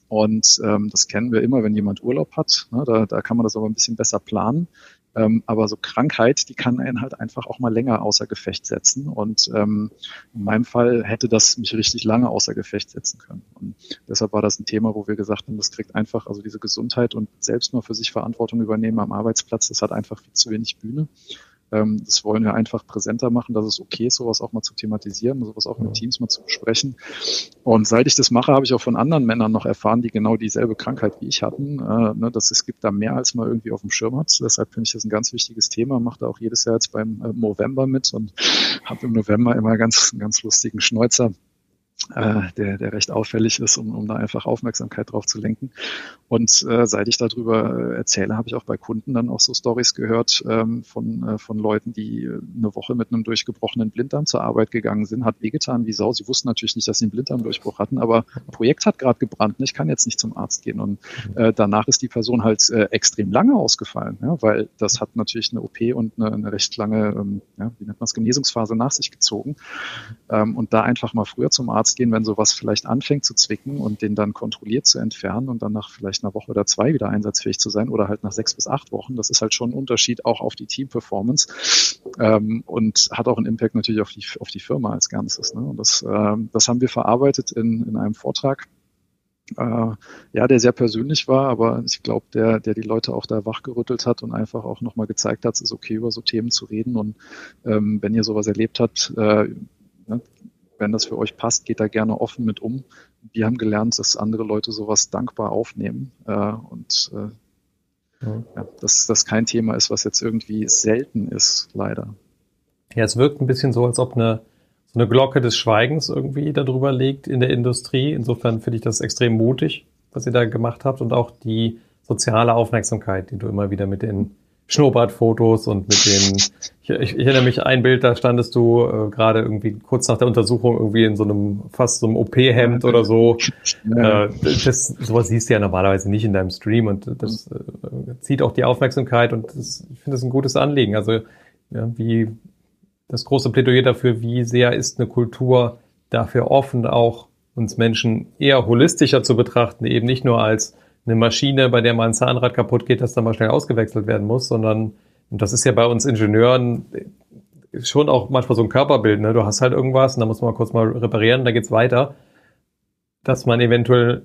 Und ähm, das kennen wir immer, wenn jemand Urlaub hat. Ne? Da, da kann man das aber ein bisschen besser planen. Ähm, aber so Krankheit, die kann einen halt einfach auch mal länger außer Gefecht setzen. Und ähm, in meinem Fall hätte das mich richtig lange außer Gefecht setzen können. Und deshalb war das ein Thema, wo wir gesagt haben, das kriegt einfach, also diese Gesundheit und selbst mal für sich Verantwortung übernehmen am Arbeitsplatz, das hat einfach viel zu wenig Bühne. Ähm, das wollen wir einfach präsenter machen, dass es okay ist, sowas auch mal zu thematisieren, sowas auch mit Teams mal zu besprechen. Und seit ich das mache, habe ich auch von anderen Männern noch erfahren, die genau dieselbe Krankheit wie ich hatten, äh, ne, dass es gibt da mehr, als man irgendwie auf dem Schirm hat. Deshalb finde ich das ein ganz wichtiges Thema, mache da auch jedes Jahr jetzt beim äh, November mit und habe im November immer ganz, einen ganz lustigen Schnäuzer äh, der, der recht auffällig ist, um, um da einfach Aufmerksamkeit drauf zu lenken. Und äh, seit ich darüber äh, erzähle, habe ich auch bei Kunden dann auch so Stories gehört ähm, von, äh, von Leuten, die eine Woche mit einem durchgebrochenen Blinddarm zur Arbeit gegangen sind, hat wehgetan wie Sau. Sie wussten natürlich nicht, dass sie einen Blinddarmdurchbruch hatten, aber ein Projekt hat gerade gebrannt und ich kann jetzt nicht zum Arzt gehen. Und äh, danach ist die Person halt äh, extrem lange ausgefallen, ja, weil das hat natürlich eine OP und eine, eine recht lange, ähm, ja, wie nennt man es, Genesungsphase nach sich gezogen. Ähm, und da einfach mal früher zum Arzt gehen, wenn sowas vielleicht anfängt zu zwicken und den dann kontrolliert zu entfernen und dann nach vielleicht einer Woche oder zwei wieder einsatzfähig zu sein oder halt nach sechs bis acht Wochen, das ist halt schon ein Unterschied auch auf die Team-Performance ähm, und hat auch einen Impact natürlich auf die, auf die Firma als Ganzes. Ne? Und das, ähm, das haben wir verarbeitet in, in einem Vortrag. Äh, ja, der sehr persönlich war, aber ich glaube, der, der die Leute auch da wachgerüttelt hat und einfach auch nochmal gezeigt hat, es ist okay, über so Themen zu reden. Und ähm, wenn ihr sowas erlebt habt, äh, ne, wenn das für euch passt, geht da gerne offen mit um. Wir haben gelernt, dass andere Leute sowas dankbar aufnehmen äh, und äh, ja. ja, dass das kein Thema ist, was jetzt irgendwie selten ist, leider. Ja, es wirkt ein bisschen so, als ob eine, so eine Glocke des Schweigens irgendwie darüber liegt in der Industrie. Insofern finde ich das extrem mutig, was ihr da gemacht habt und auch die soziale Aufmerksamkeit, die du immer wieder mit den Schnurrbartfotos und mit den, ich, ich, ich erinnere mich ein Bild, da standest du äh, gerade irgendwie kurz nach der Untersuchung irgendwie in so einem, fast so einem OP-Hemd oder so. Ja. Äh, das, sowas siehst du ja normalerweise nicht in deinem Stream und das äh, zieht auch die Aufmerksamkeit und das, ich finde das ein gutes Anliegen. Also, ja, wie das große Plädoyer dafür, wie sehr ist eine Kultur dafür offen, auch uns Menschen eher holistischer zu betrachten, eben nicht nur als eine Maschine, bei der mal ein Zahnrad kaputt geht, das dann mal schnell ausgewechselt werden muss, sondern Und das ist ja bei uns Ingenieuren schon auch manchmal so ein Körperbild. Ne? Du hast halt irgendwas und dann muss man kurz mal reparieren, dann geht's weiter. Dass man eventuell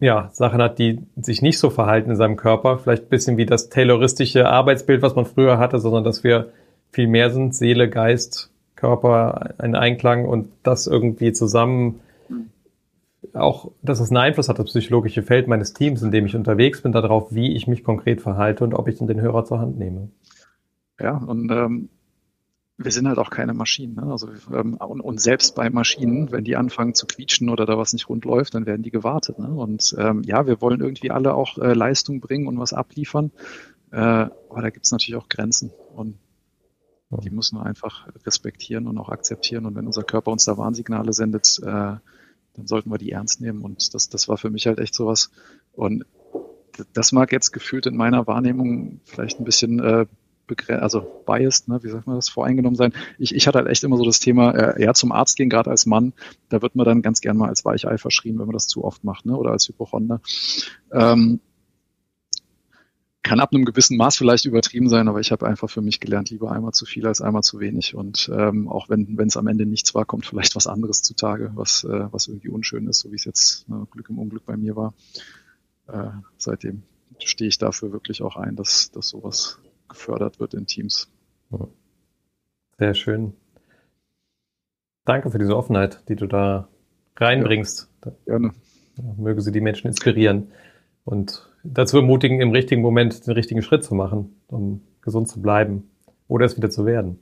ja, Sachen hat, die sich nicht so verhalten in seinem Körper. Vielleicht ein bisschen wie das tayloristische Arbeitsbild, was man früher hatte, sondern dass wir viel mehr sind, Seele, Geist, Körper, ein Einklang und das irgendwie zusammen auch, dass es einen Einfluss hat, das psychologische Feld meines Teams, in dem ich unterwegs bin, darauf, wie ich mich konkret verhalte und ob ich den Hörer zur Hand nehme. Ja, und ähm, wir sind halt auch keine Maschinen. Ne? Also, ähm, und, und, selbst bei Maschinen, wenn die anfangen zu quietschen oder da was nicht rund läuft, dann werden die gewartet. Ne? Und ähm, ja, wir wollen irgendwie alle auch äh, Leistung bringen und was abliefern. Äh, aber da gibt es natürlich auch Grenzen. Und die müssen wir einfach respektieren und auch akzeptieren. Und wenn unser Körper uns da Warnsignale sendet, äh, dann sollten wir die ernst nehmen. Und das, das war für mich halt echt sowas. Und das mag jetzt gefühlt in meiner Wahrnehmung vielleicht ein bisschen äh, also biased, ne, wie sagt man das, voreingenommen sein. Ich, ich hatte halt echt immer so das Thema, äh, ja, zum Arzt gehen, gerade als Mann, da wird man dann ganz gern mal als Weichei verschrien, wenn man das zu oft macht, ne, oder als Hypochonder. Ähm, kann ab einem gewissen Maß vielleicht übertrieben sein, aber ich habe einfach für mich gelernt, lieber einmal zu viel als einmal zu wenig. Und ähm, auch wenn es am Ende nichts war, kommt vielleicht was anderes zutage, was, äh, was irgendwie unschön ist, so wie es jetzt äh, Glück im Unglück bei mir war. Äh, seitdem stehe ich dafür wirklich auch ein, dass, dass sowas gefördert wird in Teams. Sehr schön. Danke für diese Offenheit, die du da reinbringst. Ja, gerne. Möge sie die Menschen inspirieren und dazu ermutigen, im richtigen Moment den richtigen Schritt zu machen, um gesund zu bleiben oder es wieder zu werden.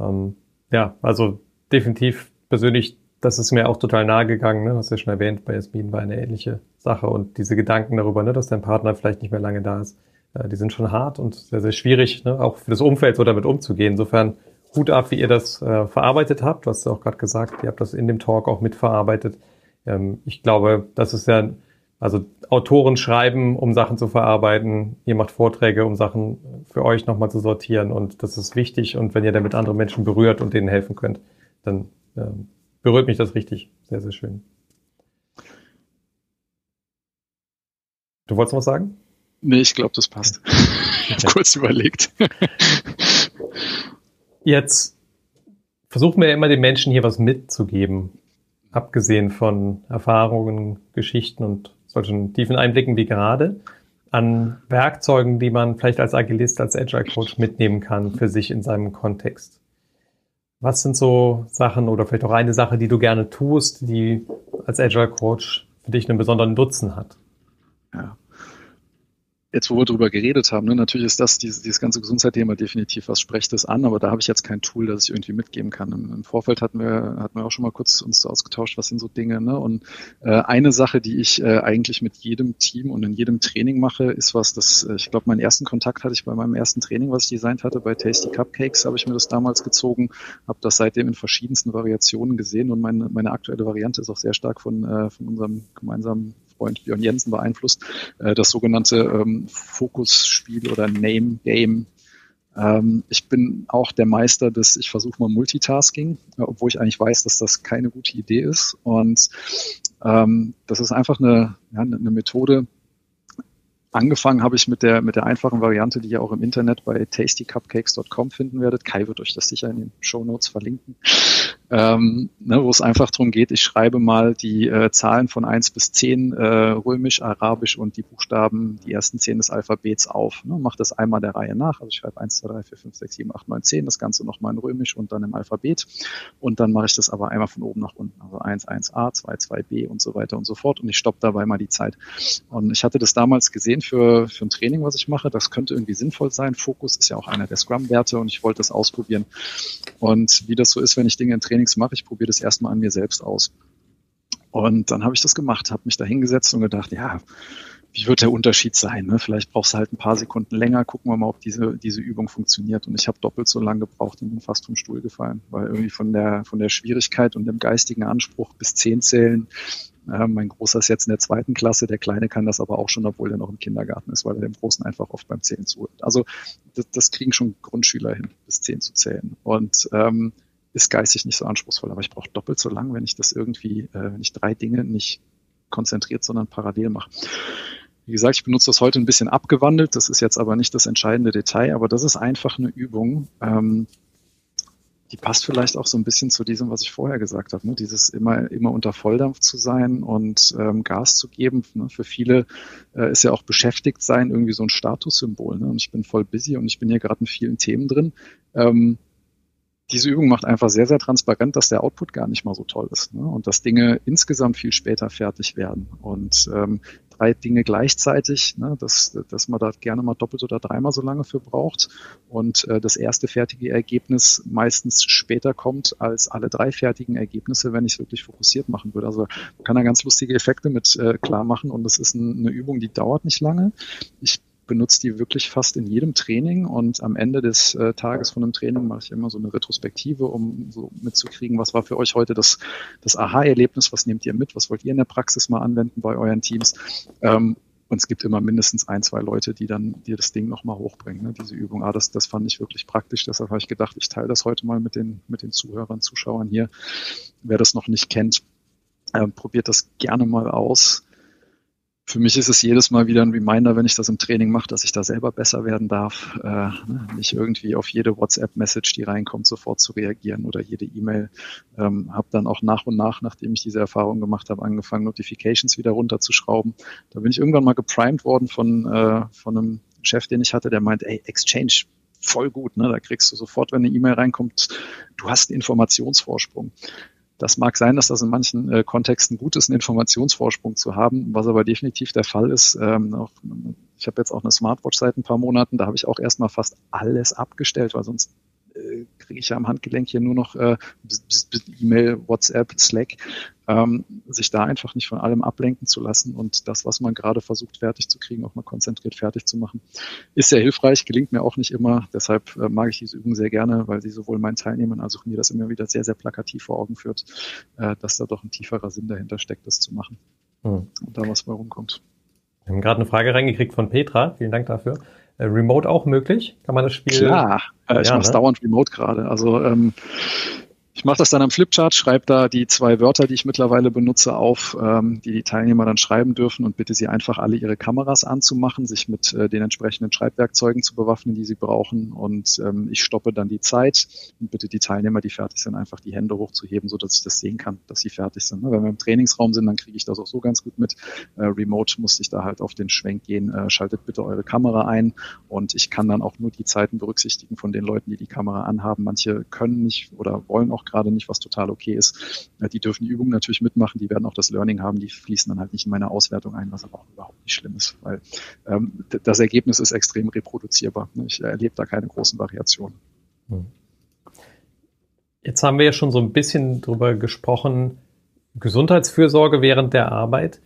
Ähm, ja, also definitiv persönlich, das ist mir auch total nahe gegangen, ne? hast du ja schon erwähnt, bei Jasmin war eine ähnliche Sache und diese Gedanken darüber, ne, dass dein Partner vielleicht nicht mehr lange da ist, äh, die sind schon hart und sehr, sehr schwierig, ne? auch für das Umfeld so damit umzugehen. Insofern Hut ab, wie ihr das äh, verarbeitet habt. Du hast ja auch gerade gesagt, ihr habt das in dem Talk auch mitverarbeitet. Ähm, ich glaube, das ist ja, also Autoren schreiben, um Sachen zu verarbeiten. Ihr macht Vorträge, um Sachen für euch nochmal zu sortieren. Und das ist wichtig. Und wenn ihr damit andere Menschen berührt und denen helfen könnt, dann ähm, berührt mich das richtig. Sehr, sehr schön. Du wolltest noch was sagen? Nee, ich glaube, das passt. ich [laughs] habe kurz überlegt. [laughs] Jetzt versuchen wir ja immer den Menschen hier was mitzugeben, abgesehen von Erfahrungen, Geschichten und solchen tiefen Einblicken wie gerade, an Werkzeugen, die man vielleicht als Agilist, als Agile Coach mitnehmen kann für sich in seinem Kontext. Was sind so Sachen oder vielleicht auch eine Sache, die du gerne tust, die als Agile Coach für dich einen besonderen Nutzen hat? Ja jetzt, wo wir darüber geredet haben, ne, natürlich ist das, dieses, dieses ganze Gesundheitsthema definitiv, was sprecht es an, aber da habe ich jetzt kein Tool, das ich irgendwie mitgeben kann. Im, Im, Vorfeld hatten wir, hatten wir auch schon mal kurz uns ausgetauscht, was sind so Dinge. Ne? Und äh, eine Sache, die ich äh, eigentlich mit jedem Team und in jedem Training mache, ist was, das, äh, ich glaube, meinen ersten Kontakt hatte ich bei meinem ersten Training, was ich designt hatte, bei Tasty Cupcakes habe ich mir das damals gezogen, habe das seitdem in verschiedensten Variationen gesehen und meine, meine aktuelle Variante ist auch sehr stark von, äh, von unserem gemeinsamen Freund Björn Jensen beeinflusst, äh, das sogenannte ähm, Fokusspiel oder Name Game. Ähm, ich bin auch der Meister des, ich versuche mal Multitasking, äh, obwohl ich eigentlich weiß, dass das keine gute Idee ist. Und ähm, das ist einfach eine, ja, eine Methode, Angefangen habe ich mit der, mit der einfachen Variante, die ihr auch im Internet bei tastycupcakes.com finden werdet. Kai wird euch das sicher in den Show Notes verlinken ähm, ne, wo es einfach darum geht, ich schreibe mal die äh, Zahlen von eins bis zehn äh, römisch, arabisch und die Buchstaben, die ersten zehn des Alphabets auf. Ne, Mache das einmal der Reihe nach. Also ich schreibe eins, zwei, drei, vier, fünf, sechs, sieben, acht, neun, zehn, das Ganze nochmal in römisch und dann im Alphabet. Und dann mache ich das aber einmal von oben nach unten. Also eins, eins a 2, 2b und so weiter und so fort. Und ich stoppe dabei mal die Zeit. Und ich hatte das damals gesehen für, für ein Training, was ich mache. Das könnte irgendwie sinnvoll sein. Fokus ist ja auch einer der Scrum-Werte und ich wollte das ausprobieren. Und wie das so ist, wenn ich Dinge in Training Trainings mache, ich probiere das erstmal an mir selbst aus. Und dann habe ich das gemacht, habe mich da hingesetzt und gedacht, ja, wie wird der Unterschied sein? Ne? Vielleicht brauchst du halt ein paar Sekunden länger, gucken wir mal, ob diese, diese Übung funktioniert. Und ich habe doppelt so lange gebraucht und bin fast vom Stuhl gefallen, weil irgendwie von der, von der Schwierigkeit und dem geistigen Anspruch bis zehn zählen. Äh, mein Großer ist jetzt in der zweiten Klasse, der Kleine kann das aber auch schon, obwohl er noch im Kindergarten ist, weil er dem Großen einfach oft beim Zählen zuhört. Also das, das kriegen schon Grundschüler hin, bis zehn zu zählen. Und ähm, ist geistig nicht so anspruchsvoll, aber ich brauche doppelt so lang, wenn ich das irgendwie, äh, wenn ich drei Dinge nicht konzentriert, sondern parallel mache. Wie gesagt, ich benutze das heute ein bisschen abgewandelt. Das ist jetzt aber nicht das entscheidende Detail, aber das ist einfach eine Übung, ähm, die passt vielleicht auch so ein bisschen zu diesem, was ich vorher gesagt habe. Ne? Dieses immer, immer unter Volldampf zu sein und ähm, Gas zu geben. Ne? Für viele äh, ist ja auch beschäftigt sein irgendwie so ein Statussymbol. Ne? Und ich bin voll busy und ich bin hier gerade in vielen Themen drin. Ähm, diese Übung macht einfach sehr, sehr transparent, dass der Output gar nicht mal so toll ist ne? und dass Dinge insgesamt viel später fertig werden. Und ähm, drei Dinge gleichzeitig, ne? dass, dass man da gerne mal doppelt oder dreimal so lange für braucht und äh, das erste fertige Ergebnis meistens später kommt als alle drei fertigen Ergebnisse, wenn ich es wirklich fokussiert machen würde. Also man kann da ganz lustige Effekte mit äh, klar machen und das ist ein, eine Übung, die dauert nicht lange. Ich benutze die wirklich fast in jedem Training und am Ende des äh, Tages von einem Training mache ich immer so eine Retrospektive, um so mitzukriegen, was war für euch heute das, das Aha-Erlebnis, was nehmt ihr mit, was wollt ihr in der Praxis mal anwenden bei euren Teams. Ähm, und es gibt immer mindestens ein, zwei Leute, die dann dir das Ding nochmal hochbringen, ne, diese Übung. Ah, das, das fand ich wirklich praktisch. Deshalb habe ich gedacht, ich teile das heute mal mit den, mit den Zuhörern, Zuschauern hier. Wer das noch nicht kennt, äh, probiert das gerne mal aus für mich ist es jedes Mal wieder ein Reminder, wenn ich das im Training mache, dass ich da selber besser werden darf. Äh, ne, nicht irgendwie auf jede WhatsApp-Message, die reinkommt, sofort zu reagieren oder jede E-Mail. Ähm, habe dann auch nach und nach, nachdem ich diese Erfahrung gemacht habe, angefangen, Notifications wieder runterzuschrauben. Da bin ich irgendwann mal geprimed worden von, äh, von einem Chef, den ich hatte, der meint, ey, Exchange, voll gut. Ne? Da kriegst du sofort, wenn eine E-Mail reinkommt, du hast einen Informationsvorsprung. Das mag sein, dass das in manchen äh, Kontexten gut ist, einen Informationsvorsprung zu haben, was aber definitiv der Fall ist. Ähm, auch, ich habe jetzt auch eine Smartwatch seit ein paar Monaten, da habe ich auch erstmal fast alles abgestellt, weil sonst äh, kriege ich ja am Handgelenk hier nur noch äh, E-Mail, WhatsApp, Slack, ähm, sich da einfach nicht von allem ablenken zu lassen und das, was man gerade versucht fertig zu kriegen, auch mal konzentriert fertig zu machen, ist sehr hilfreich, gelingt mir auch nicht immer. Deshalb äh, mag ich diese Übung sehr gerne, weil sie sowohl meinen Teilnehmern als auch mir das immer wieder sehr, sehr plakativ vor Augen führt, äh, dass da doch ein tieferer Sinn dahinter steckt, das zu machen hm. und da was bei rumkommt. Wir haben gerade eine Frage reingekriegt von Petra. Vielen Dank dafür. Äh, Remote auch möglich? Kann man das Spiel? Klar, äh, ich ja, mache es ne? dauernd Remote gerade. Also ähm, ich mache das dann am Flipchart, schreibe da die zwei Wörter, die ich mittlerweile benutze, auf, ähm, die die Teilnehmer dann schreiben dürfen und bitte sie einfach alle ihre Kameras anzumachen, sich mit äh, den entsprechenden Schreibwerkzeugen zu bewaffnen, die sie brauchen. Und ähm, ich stoppe dann die Zeit und bitte die Teilnehmer, die fertig sind, einfach die Hände hochzuheben, so dass ich das sehen kann, dass sie fertig sind. Ne? Wenn wir im Trainingsraum sind, dann kriege ich das auch so ganz gut mit. Äh, remote musste ich da halt auf den Schwenk gehen. Äh, schaltet bitte eure Kamera ein und ich kann dann auch nur die Zeiten berücksichtigen von den Leuten, die die Kamera anhaben. Manche können nicht oder wollen auch gerade nicht, was total okay ist. Die dürfen die Übungen natürlich mitmachen, die werden auch das Learning haben, die fließen dann halt nicht in meine Auswertung ein, was aber auch überhaupt nicht schlimm ist, weil ähm, das Ergebnis ist extrem reproduzierbar. Ich erlebe da keine großen Variationen. Hm. Jetzt haben wir ja schon so ein bisschen drüber gesprochen, Gesundheitsfürsorge während der Arbeit.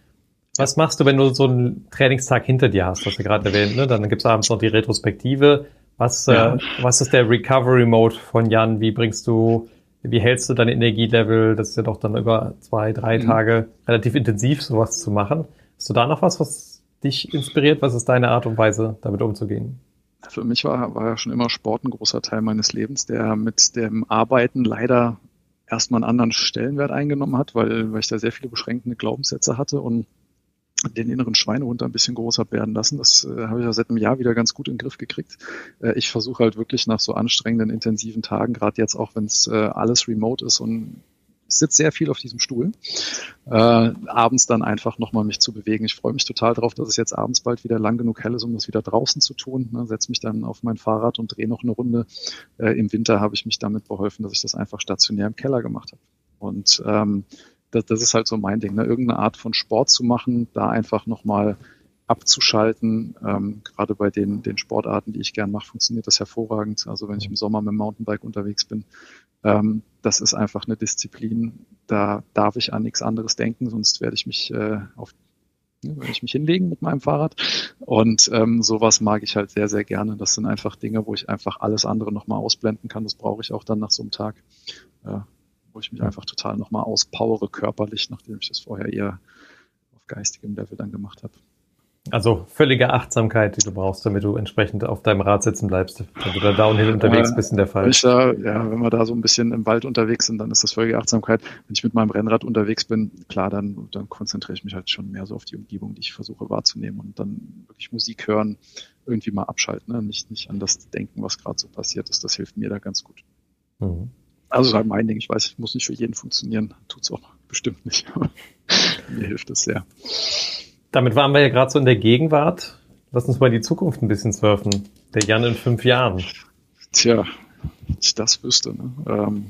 Was machst du, wenn du so einen Trainingstag hinter dir hast, was du gerade erwähnt, ne? Dann gibt es abends noch die Retrospektive. Was, ja. äh, was ist der Recovery Mode von Jan? Wie bringst du wie hältst du dein Energielevel? Das ist ja doch dann über zwei, drei mhm. Tage relativ intensiv, sowas zu machen. Hast du da noch was, was dich inspiriert? Was ist deine Art und Weise, damit umzugehen? Für mich war, war ja schon immer Sport ein großer Teil meines Lebens, der mit dem Arbeiten leider erstmal einen anderen Stellenwert eingenommen hat, weil, weil ich da sehr viele beschränkende Glaubenssätze hatte und den inneren Schweinehund ein bisschen größer werden lassen. Das äh, habe ich ja seit einem Jahr wieder ganz gut in den Griff gekriegt. Äh, ich versuche halt wirklich nach so anstrengenden, intensiven Tagen, gerade jetzt auch, wenn es äh, alles remote ist und ich sitze sehr viel auf diesem Stuhl, äh, abends dann einfach nochmal mich zu bewegen. Ich freue mich total darauf, dass es jetzt abends bald wieder lang genug hell ist, um das wieder draußen zu tun. Ne, Setze mich dann auf mein Fahrrad und drehe noch eine Runde. Äh, Im Winter habe ich mich damit beholfen, dass ich das einfach stationär im Keller gemacht habe. Und ähm, das, das ist halt so mein Ding, ne? irgendeine Art von Sport zu machen, da einfach nochmal abzuschalten. Ähm, gerade bei den, den Sportarten, die ich gern mache, funktioniert das hervorragend. Also wenn ich im Sommer mit dem Mountainbike unterwegs bin, ähm, das ist einfach eine Disziplin, da darf ich an nichts anderes denken, sonst werde ich mich äh, auf werde ich mich hinlegen mit meinem Fahrrad. Und ähm, sowas mag ich halt sehr, sehr gerne. Das sind einfach Dinge, wo ich einfach alles andere nochmal ausblenden kann. Das brauche ich auch dann nach so einem Tag. Äh, wo ich mich einfach total nochmal auspowere körperlich, nachdem ich das vorher eher auf geistigem Level dann gemacht habe. Also völlige Achtsamkeit, die du brauchst, damit du entsprechend auf deinem Rad sitzen bleibst, wenn du da downhill unterwegs bist in der Fall. Ich da, ja, wenn wir da so ein bisschen im Wald unterwegs sind, dann ist das völlige Achtsamkeit. Wenn ich mit meinem Rennrad unterwegs bin, klar, dann, dann konzentriere ich mich halt schon mehr so auf die Umgebung, die ich versuche wahrzunehmen und dann wirklich Musik hören, irgendwie mal abschalten, ne? nicht, nicht an das denken, was gerade so passiert ist. Das hilft mir da ganz gut. Mhm. Also halt mein Ding, ich weiß, ich muss nicht für jeden funktionieren, tut's auch bestimmt nicht, [laughs] mir hilft es sehr. Damit waren wir ja gerade so in der Gegenwart. Lass uns mal die Zukunft ein bisschen surfen. Der Jan in fünf Jahren. Tja, ich das wüsste. Ne? Ähm,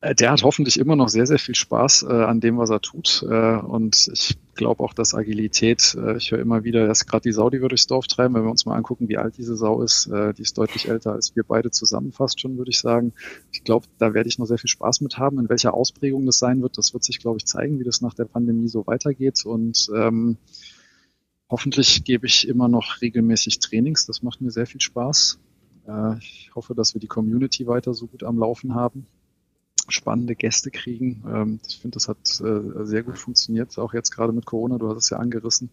äh, der hat hoffentlich immer noch sehr, sehr viel Spaß äh, an dem, was er tut. Äh, und ich glaube auch, dass Agilität, äh, ich höre immer wieder, dass gerade die Sau, die wir durchs Dorf treiben, wenn wir uns mal angucken, wie alt diese Sau ist, äh, die ist deutlich älter als wir beide zusammen fast schon, würde ich sagen. Ich glaube, da werde ich noch sehr viel Spaß mit haben. In welcher Ausprägung das sein wird, das wird sich, glaube ich, zeigen, wie das nach der Pandemie so weitergeht. Und ähm, hoffentlich gebe ich immer noch regelmäßig Trainings. Das macht mir sehr viel Spaß. Äh, ich hoffe, dass wir die Community weiter so gut am Laufen haben spannende Gäste kriegen. Ähm, ich finde, das hat äh, sehr gut funktioniert, auch jetzt gerade mit Corona. Du hast es ja angerissen.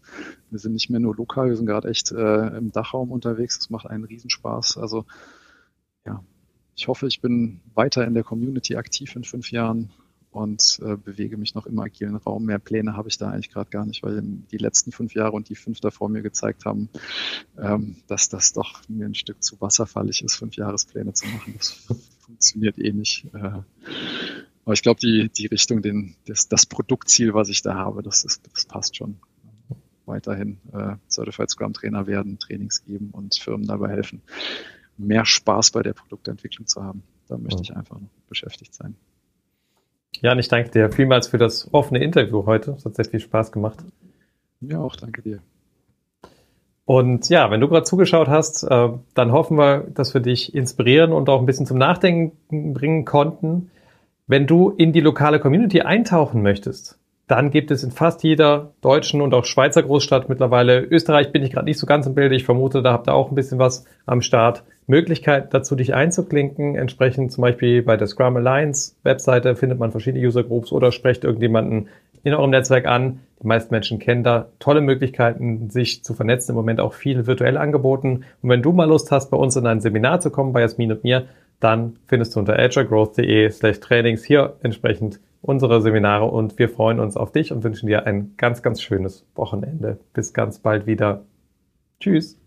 Wir sind nicht mehr nur lokal, wir sind gerade echt äh, im Dachraum unterwegs. Das macht einen Riesenspaß. Also ja, ich hoffe, ich bin weiter in der Community aktiv in fünf Jahren und äh, bewege mich noch im agilen Raum. Mehr Pläne habe ich da eigentlich gerade gar nicht, weil die letzten fünf Jahre und die fünf davor mir gezeigt haben, ähm, dass das doch mir ein Stück zu wasserfallig ist, fünf Jahrespläne zu machen. Das funktioniert eh nicht. Äh, aber ich glaube, die, die Richtung, den, das, das Produktziel, was ich da habe, das, ist, das passt schon. Weiterhin äh, Certified Scrum Trainer werden, Trainings geben und Firmen dabei helfen, mehr Spaß bei der Produktentwicklung zu haben. Da möchte ich einfach noch beschäftigt sein. Jan, ich danke dir vielmals für das offene Interview heute. Es hat sehr viel Spaß gemacht. Ja, auch danke dir. Und ja, wenn du gerade zugeschaut hast, äh, dann hoffen wir, dass wir dich inspirieren und auch ein bisschen zum Nachdenken bringen konnten. Wenn du in die lokale Community eintauchen möchtest, dann gibt es in fast jeder deutschen und auch Schweizer Großstadt mittlerweile, Österreich bin ich gerade nicht so ganz im Bild, ich vermute, da habt ihr auch ein bisschen was am Start, Möglichkeit dazu, dich einzuklinken. Entsprechend zum Beispiel bei der Scrum Alliance Webseite findet man verschiedene User Groups oder sprecht irgendjemanden in eurem Netzwerk an. Die meisten Menschen kennen da tolle Möglichkeiten, sich zu vernetzen. Im Moment auch viel virtuell angeboten. Und wenn du mal Lust hast, bei uns in ein Seminar zu kommen, bei Jasmin und mir, dann findest du unter agilegrowth.de slash trainings hier entsprechend unsere Seminare und wir freuen uns auf dich und wünschen dir ein ganz, ganz schönes Wochenende. Bis ganz bald wieder. Tschüss.